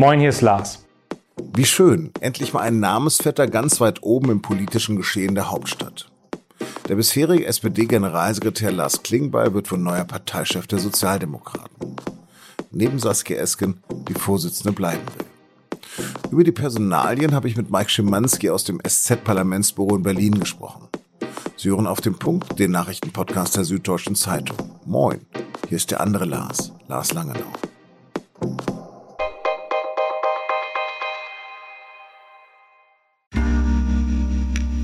Moin, hier ist Lars. Wie schön, endlich mal ein Namensvetter ganz weit oben im politischen Geschehen der Hauptstadt. Der bisherige SPD-Generalsekretär Lars Klingbeil wird wohl neuer Parteichef der Sozialdemokraten. Neben Saskia Esken die Vorsitzende bleiben will. Über die Personalien habe ich mit Mike Schimanski aus dem SZ-Parlamentsbüro in Berlin gesprochen. Sie hören auf den Punkt den Nachrichtenpodcast der Süddeutschen Zeitung. Moin, hier ist der andere Lars, Lars Langenau.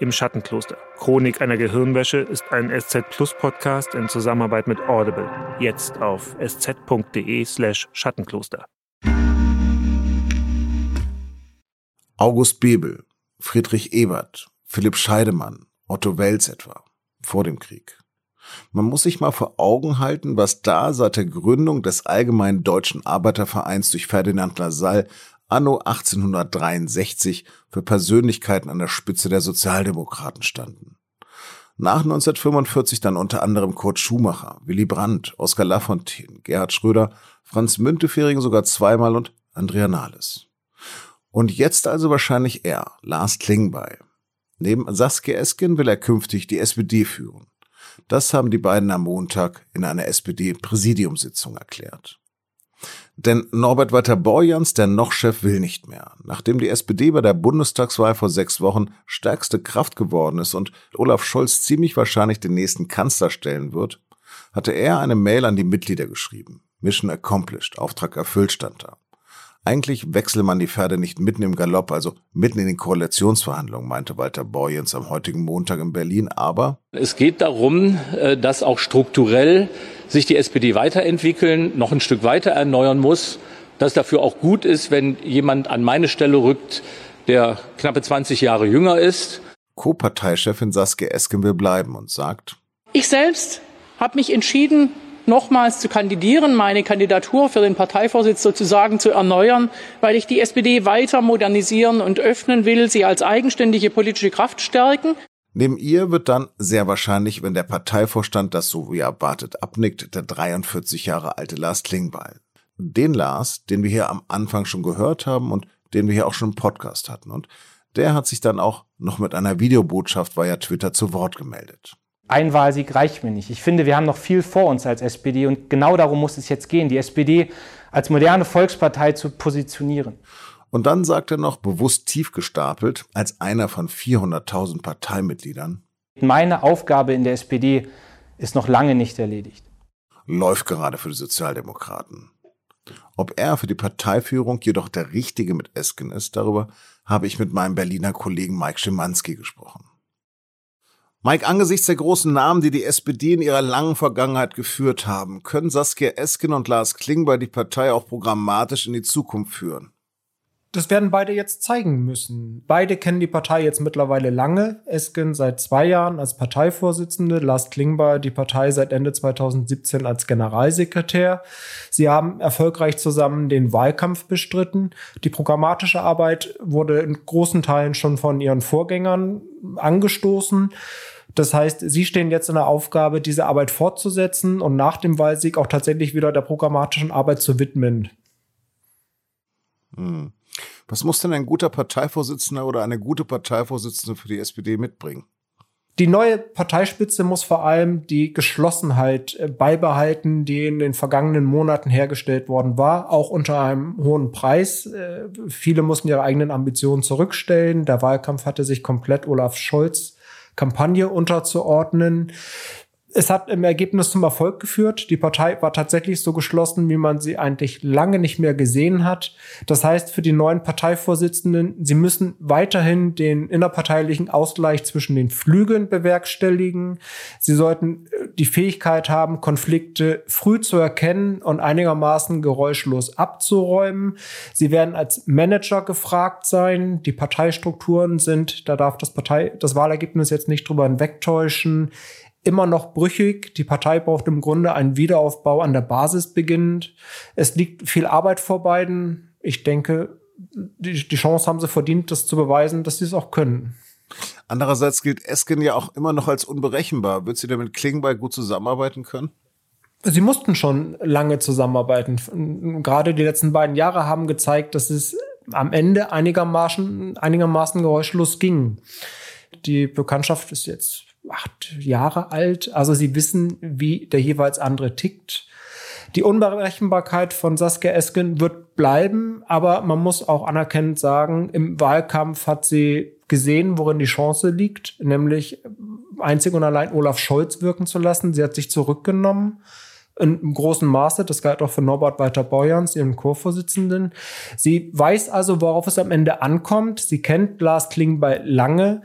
Im Schattenkloster. Chronik einer Gehirnwäsche ist ein SZ Plus Podcast in Zusammenarbeit mit Audible. Jetzt auf sz.de/slash Schattenkloster. August Bebel, Friedrich Ebert, Philipp Scheidemann, Otto Wels etwa. Vor dem Krieg. Man muss sich mal vor Augen halten, was da seit der Gründung des Allgemeinen Deutschen Arbeitervereins durch Ferdinand Lassalle anno 1863 für Persönlichkeiten an der Spitze der Sozialdemokraten standen. Nach 1945 dann unter anderem Kurt Schumacher, Willy Brandt, Oskar Lafontaine, Gerhard Schröder, Franz Müntefering sogar zweimal und Andrea Nahles. Und jetzt also wahrscheinlich er, Lars Klingbeil. Neben Saskia Esken will er künftig die SPD führen. Das haben die beiden am Montag in einer SPD-Präsidiumssitzung erklärt. Denn Norbert Walter Borjans, der Noch-Chef, will nicht mehr. Nachdem die SPD bei der Bundestagswahl vor sechs Wochen stärkste Kraft geworden ist und Olaf Scholz ziemlich wahrscheinlich den nächsten Kanzler stellen wird, hatte er eine Mail an die Mitglieder geschrieben. Mission accomplished, Auftrag erfüllt stand da. Eigentlich wechsle man die Pferde nicht mitten im Galopp, also mitten in den Koalitionsverhandlungen, meinte Walter Borjans am heutigen Montag in Berlin, aber es geht darum, äh, dass auch strukturell sich die SPD weiterentwickeln, noch ein Stück weiter erneuern muss, dass dafür auch gut ist, wenn jemand an meine Stelle rückt, der knappe 20 Jahre jünger ist. Co-Parteichefin Saskia Esken will bleiben und sagt, ich selbst habe mich entschieden, nochmals zu kandidieren, meine Kandidatur für den Parteivorsitz sozusagen zu erneuern, weil ich die SPD weiter modernisieren und öffnen will, sie als eigenständige politische Kraft stärken. Neben ihr wird dann sehr wahrscheinlich, wenn der Parteivorstand das so wie erwartet abnickt, der 43 Jahre alte Lars Klingbeil. Den Lars, den wir hier am Anfang schon gehört haben und den wir hier auch schon im Podcast hatten. Und der hat sich dann auch noch mit einer Videobotschaft via Twitter zu Wort gemeldet. Ein Wahlsieg reicht mir nicht. Ich finde, wir haben noch viel vor uns als SPD und genau darum muss es jetzt gehen, die SPD als moderne Volkspartei zu positionieren. Und dann sagt er noch bewusst tief gestapelt, als einer von 400.000 Parteimitgliedern. Meine Aufgabe in der SPD ist noch lange nicht erledigt. Läuft gerade für die Sozialdemokraten. Ob er für die Parteiführung jedoch der Richtige mit Esken ist, darüber habe ich mit meinem Berliner Kollegen Mike Schimanski gesprochen. Mike, angesichts der großen Namen, die die SPD in ihrer langen Vergangenheit geführt haben, können Saskia Esken und Lars Klingbeil die Partei auch programmatisch in die Zukunft führen? Das werden beide jetzt zeigen müssen. Beide kennen die Partei jetzt mittlerweile lange. Esken seit zwei Jahren als Parteivorsitzende, Lars Klingbeil die Partei seit Ende 2017 als Generalsekretär. Sie haben erfolgreich zusammen den Wahlkampf bestritten. Die programmatische Arbeit wurde in großen Teilen schon von ihren Vorgängern angestoßen. Das heißt, sie stehen jetzt in der Aufgabe, diese Arbeit fortzusetzen und nach dem Wahlsieg auch tatsächlich wieder der programmatischen Arbeit zu widmen. Hm. Was muss denn ein guter Parteivorsitzender oder eine gute Parteivorsitzende für die SPD mitbringen? Die neue Parteispitze muss vor allem die Geschlossenheit äh, beibehalten, die in den vergangenen Monaten hergestellt worden war, auch unter einem hohen Preis. Äh, viele mussten ihre eigenen Ambitionen zurückstellen. Der Wahlkampf hatte sich komplett Olaf Scholz Kampagne unterzuordnen es hat im Ergebnis zum Erfolg geführt. Die Partei war tatsächlich so geschlossen, wie man sie eigentlich lange nicht mehr gesehen hat. Das heißt für die neuen Parteivorsitzenden, sie müssen weiterhin den innerparteilichen Ausgleich zwischen den Flügeln bewerkstelligen. Sie sollten äh, die Fähigkeit haben, Konflikte früh zu erkennen und einigermaßen geräuschlos abzuräumen. Sie werden als Manager gefragt sein. Die Parteistrukturen sind, da darf das Partei, das Wahlergebnis jetzt nicht drüber hinwegtäuschen, immer noch brüchig. Die Partei braucht im Grunde einen Wiederaufbau an der Basis beginnend. Es liegt viel Arbeit vor beiden. Ich denke, die, die Chance haben sie verdient, das zu beweisen, dass sie es auch können. Andererseits gilt Esken ja auch immer noch als unberechenbar. Wird sie denn mit Klingbeil gut zusammenarbeiten können? Sie mussten schon lange zusammenarbeiten. Gerade die letzten beiden Jahre haben gezeigt, dass es am Ende einigermaßen, einigermaßen geräuschlos ging. Die Bekanntschaft ist jetzt acht Jahre alt. Also sie wissen, wie der jeweils andere tickt. Die Unberechenbarkeit von Saskia Esken wird bleiben, aber man muss auch anerkennend sagen, im Wahlkampf hat sie gesehen, worin die Chance liegt, nämlich einzig und allein Olaf Scholz wirken zu lassen. Sie hat sich zurückgenommen in großem Maße. Das galt auch für Norbert Walter-Borjans, ihren Chorvorsitzenden. Sie weiß also, worauf es am Ende ankommt. Sie kennt Lars Klingbeil lange.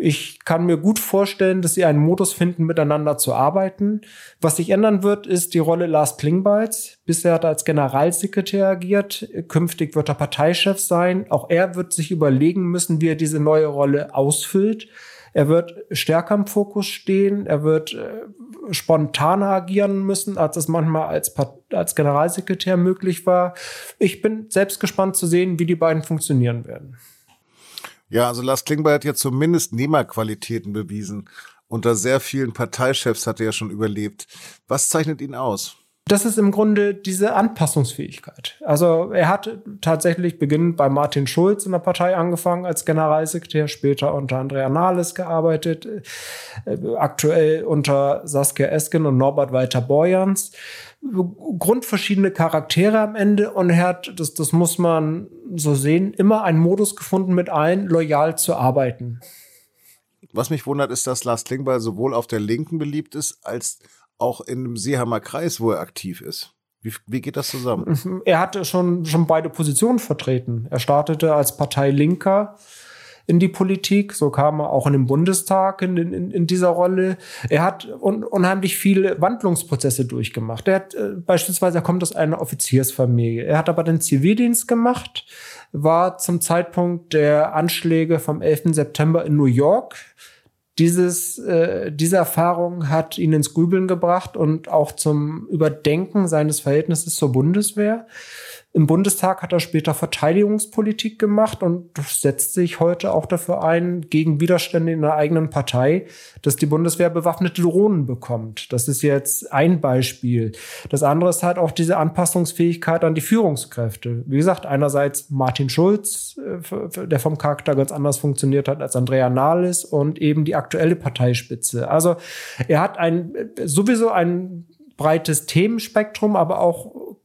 Ich kann mir gut vorstellen, dass sie einen Modus finden, miteinander zu arbeiten. Was sich ändern wird, ist die Rolle Lars Klingbeils. Bisher hat er als Generalsekretär agiert. Künftig wird er Parteichef sein. Auch er wird sich überlegen müssen, wie er diese neue Rolle ausfüllt. Er wird stärker im Fokus stehen. Er wird äh, spontaner agieren müssen, als es manchmal als, als Generalsekretär möglich war. Ich bin selbst gespannt zu sehen, wie die beiden funktionieren werden. Ja, also Lars Klingbeil hat ja zumindest Nehmerqualitäten bewiesen. Unter sehr vielen Parteichefs hat er ja schon überlebt. Was zeichnet ihn aus? Das ist im Grunde diese Anpassungsfähigkeit. Also er hat tatsächlich beginnend bei Martin Schulz in der Partei angefangen als Generalsekretär, später unter Andrea Nahles gearbeitet, äh, aktuell unter Saskia Esken und Norbert Walter Borjans. Grundverschiedene Charaktere am Ende und er hat, das, das muss man so sehen, immer einen Modus gefunden, mit allen loyal zu arbeiten. Was mich wundert, ist, dass Lars Klingbeil sowohl auf der Linken beliebt ist, als auch in dem Seeheimer Kreis, wo er aktiv ist. Wie, wie geht das zusammen? Er hatte schon, schon beide Positionen vertreten. Er startete als Parteilinker in die Politik. So kam er auch in den Bundestag in, in, in dieser Rolle. Er hat un, unheimlich viele Wandlungsprozesse durchgemacht. Er hat äh, beispielsweise, er kommt aus einer Offiziersfamilie. Er hat aber den Zivildienst gemacht, war zum Zeitpunkt der Anschläge vom 11. September in New York dieses, äh, diese Erfahrung hat ihn ins Grübeln gebracht und auch zum Überdenken seines Verhältnisses zur Bundeswehr. Im Bundestag hat er später Verteidigungspolitik gemacht und setzt sich heute auch dafür ein, gegen Widerstände in der eigenen Partei, dass die Bundeswehr bewaffnete Drohnen bekommt. Das ist jetzt ein Beispiel. Das andere ist halt auch diese Anpassungsfähigkeit an die Führungskräfte. Wie gesagt, einerseits Martin Schulz, äh, der vom Charakter ganz anders funktioniert hat als Andrea Nahles und eben die aktuelle Parteispitze. Also er hat ein sowieso ein breites Themenspektrum, aber auch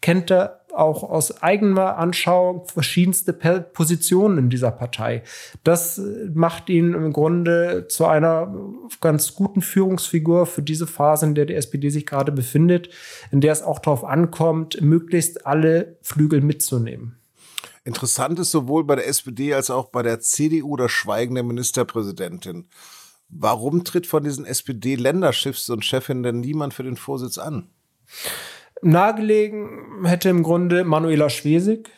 kennt er auch aus eigener Anschauung verschiedenste Positionen in dieser Partei. Das macht ihn im Grunde zu einer ganz guten Führungsfigur für diese Phase, in der die SPD sich gerade befindet, in der es auch darauf ankommt, möglichst alle Flügel mitzunehmen. Interessant ist sowohl bei der SPD als auch bei der CDU das Schweigen der Ministerpräsidentin. Warum tritt von diesen SPD-Länderschiffs und Chefin denn niemand für den Vorsitz an? Nahegelegen hätte im Grunde Manuela Schwesig.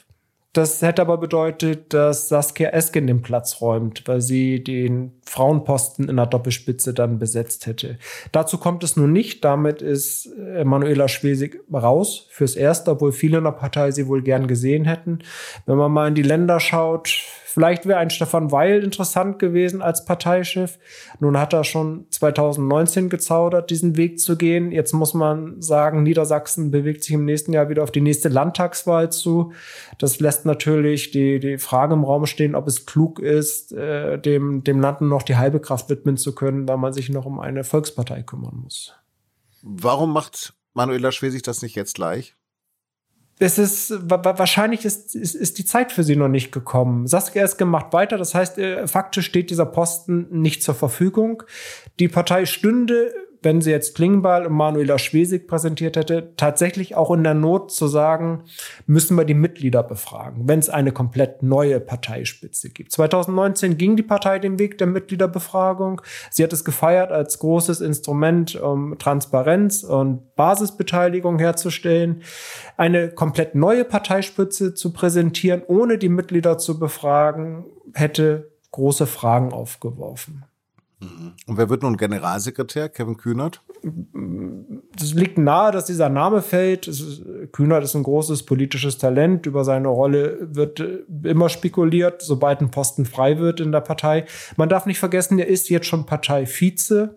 Das hätte aber bedeutet, dass Saskia Esken den Platz räumt, weil sie den Frauenposten in der Doppelspitze dann besetzt hätte. Dazu kommt es nun nicht. Damit ist äh, Manuela Schwesig raus fürs Erste, obwohl viele in der Partei sie wohl gern gesehen hätten. Wenn man mal in die Länder schaut, Vielleicht wäre ein Stefan Weil interessant gewesen als Parteichef. Nun hat er schon 2019 gezaudert, diesen Weg zu gehen. Jetzt muss man sagen, Niedersachsen bewegt sich im nächsten Jahr wieder auf die nächste Landtagswahl zu. Das lässt natürlich die, die Frage im Raum stehen, ob es klug ist, äh, dem, dem Land noch die halbe Kraft widmen zu können, weil man sich noch um eine Volkspartei kümmern muss. Warum macht Manuela Schwesig das nicht jetzt gleich? Es ist wahrscheinlich ist, ist, ist die Zeit für sie noch nicht gekommen. Saskia ist gemacht weiter, das heißt, äh, faktisch steht dieser Posten nicht zur Verfügung. Die Partei stünde wenn sie jetzt Klingbeil und Manuela Schwesig präsentiert hätte, tatsächlich auch in der Not zu sagen, müssen wir die Mitglieder befragen, wenn es eine komplett neue Parteispitze gibt. 2019 ging die Partei den Weg der Mitgliederbefragung. Sie hat es gefeiert als großes Instrument, um Transparenz und Basisbeteiligung herzustellen. Eine komplett neue Parteispitze zu präsentieren, ohne die Mitglieder zu befragen, hätte große Fragen aufgeworfen. Und wer wird nun Generalsekretär? Kevin Kühnert? Es liegt nahe, dass dieser Name fällt. Ist, Kühnert ist ein großes politisches Talent. Über seine Rolle wird äh, immer spekuliert, sobald ein Posten frei wird in der Partei. Man darf nicht vergessen, er ist jetzt schon Parteivize.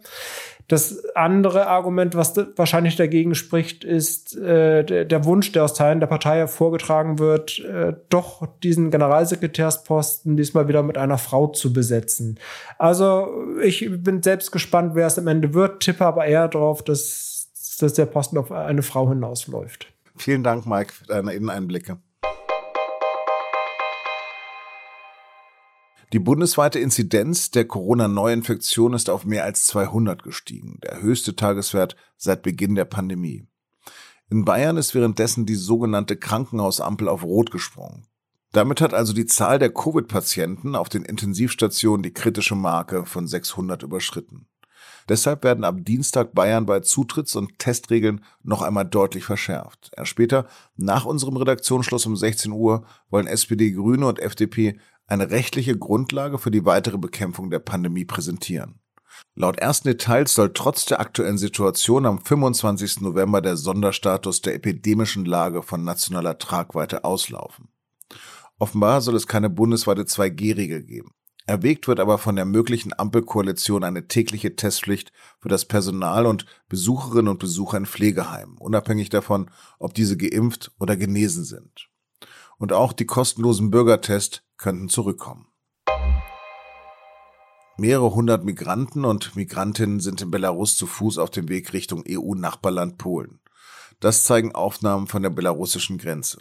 Das andere Argument, was wahrscheinlich dagegen spricht, ist äh, der, Wunsch, der aus Teilen der Partei hervorgetragen wird, äh, doch diesen Generalsekretärsposten diesmal wieder mit einer Frau zu besetzen. Also ich bin selbst gespannt, wer es am Ende wird, tippe aber eher darauf, dass, dass der Posten auf eine Frau hinausläuft. Vielen Dank, Mike, für deine Inneneinblicke. Die bundesweite Inzidenz der Corona-Neuinfektion ist auf mehr als 200 gestiegen, der höchste Tageswert seit Beginn der Pandemie. In Bayern ist währenddessen die sogenannte Krankenhausampel auf Rot gesprungen. Damit hat also die Zahl der Covid-Patienten auf den Intensivstationen die kritische Marke von 600 überschritten. Deshalb werden ab Dienstag Bayern bei Zutritts- und Testregeln noch einmal deutlich verschärft. Erst später, nach unserem Redaktionsschluss um 16 Uhr, wollen SPD, Grüne und FDP eine rechtliche Grundlage für die weitere Bekämpfung der Pandemie präsentieren. Laut ersten Details soll trotz der aktuellen Situation am 25. November der Sonderstatus der epidemischen Lage von nationaler Tragweite auslaufen. Offenbar soll es keine bundesweite 2G-Regel geben. Erwägt wird aber von der möglichen Ampelkoalition eine tägliche Testpflicht für das Personal und Besucherinnen und Besucher in Pflegeheimen, unabhängig davon, ob diese geimpft oder genesen sind. Und auch die kostenlosen Bürgertests könnten zurückkommen. Mehrere hundert Migranten und Migrantinnen sind in Belarus zu Fuß auf dem Weg Richtung EU-Nachbarland Polen. Das zeigen Aufnahmen von der belarussischen Grenze.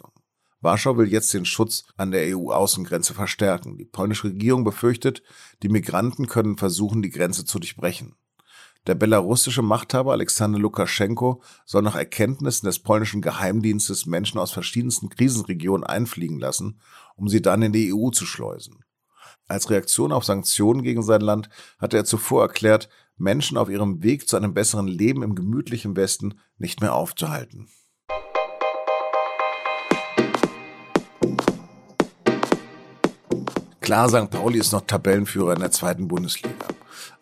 Warschau will jetzt den Schutz an der EU-Außengrenze verstärken. Die polnische Regierung befürchtet, die Migranten können versuchen, die Grenze zu durchbrechen. Der belarussische Machthaber Alexander Lukaschenko soll nach Erkenntnissen des polnischen Geheimdienstes Menschen aus verschiedensten Krisenregionen einfliegen lassen, um sie dann in die EU zu schleusen. Als Reaktion auf Sanktionen gegen sein Land hatte er zuvor erklärt, Menschen auf ihrem Weg zu einem besseren Leben im gemütlichen Westen nicht mehr aufzuhalten. Klar, St. Pauli ist noch Tabellenführer in der zweiten Bundesliga.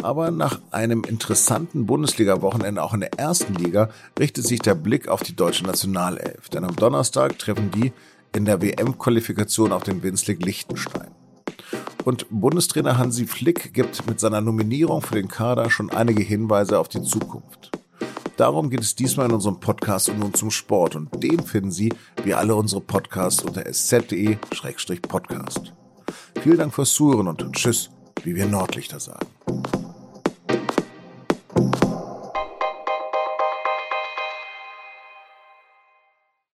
Aber nach einem interessanten Bundesliga-Wochenende auch in der ersten Liga richtet sich der Blick auf die deutsche Nationalelf. Denn am Donnerstag treffen die in der WM-Qualifikation auf den Winzlig Liechtenstein. Und Bundestrainer Hansi Flick gibt mit seiner Nominierung für den Kader schon einige Hinweise auf die Zukunft. Darum geht es diesmal in unserem Podcast und nun zum Sport. Und den finden Sie, wie alle unsere Podcasts, unter sz.de-podcast. Vielen Dank fürs Zuhören und Tschüss, wie wir Nordlichter sagen.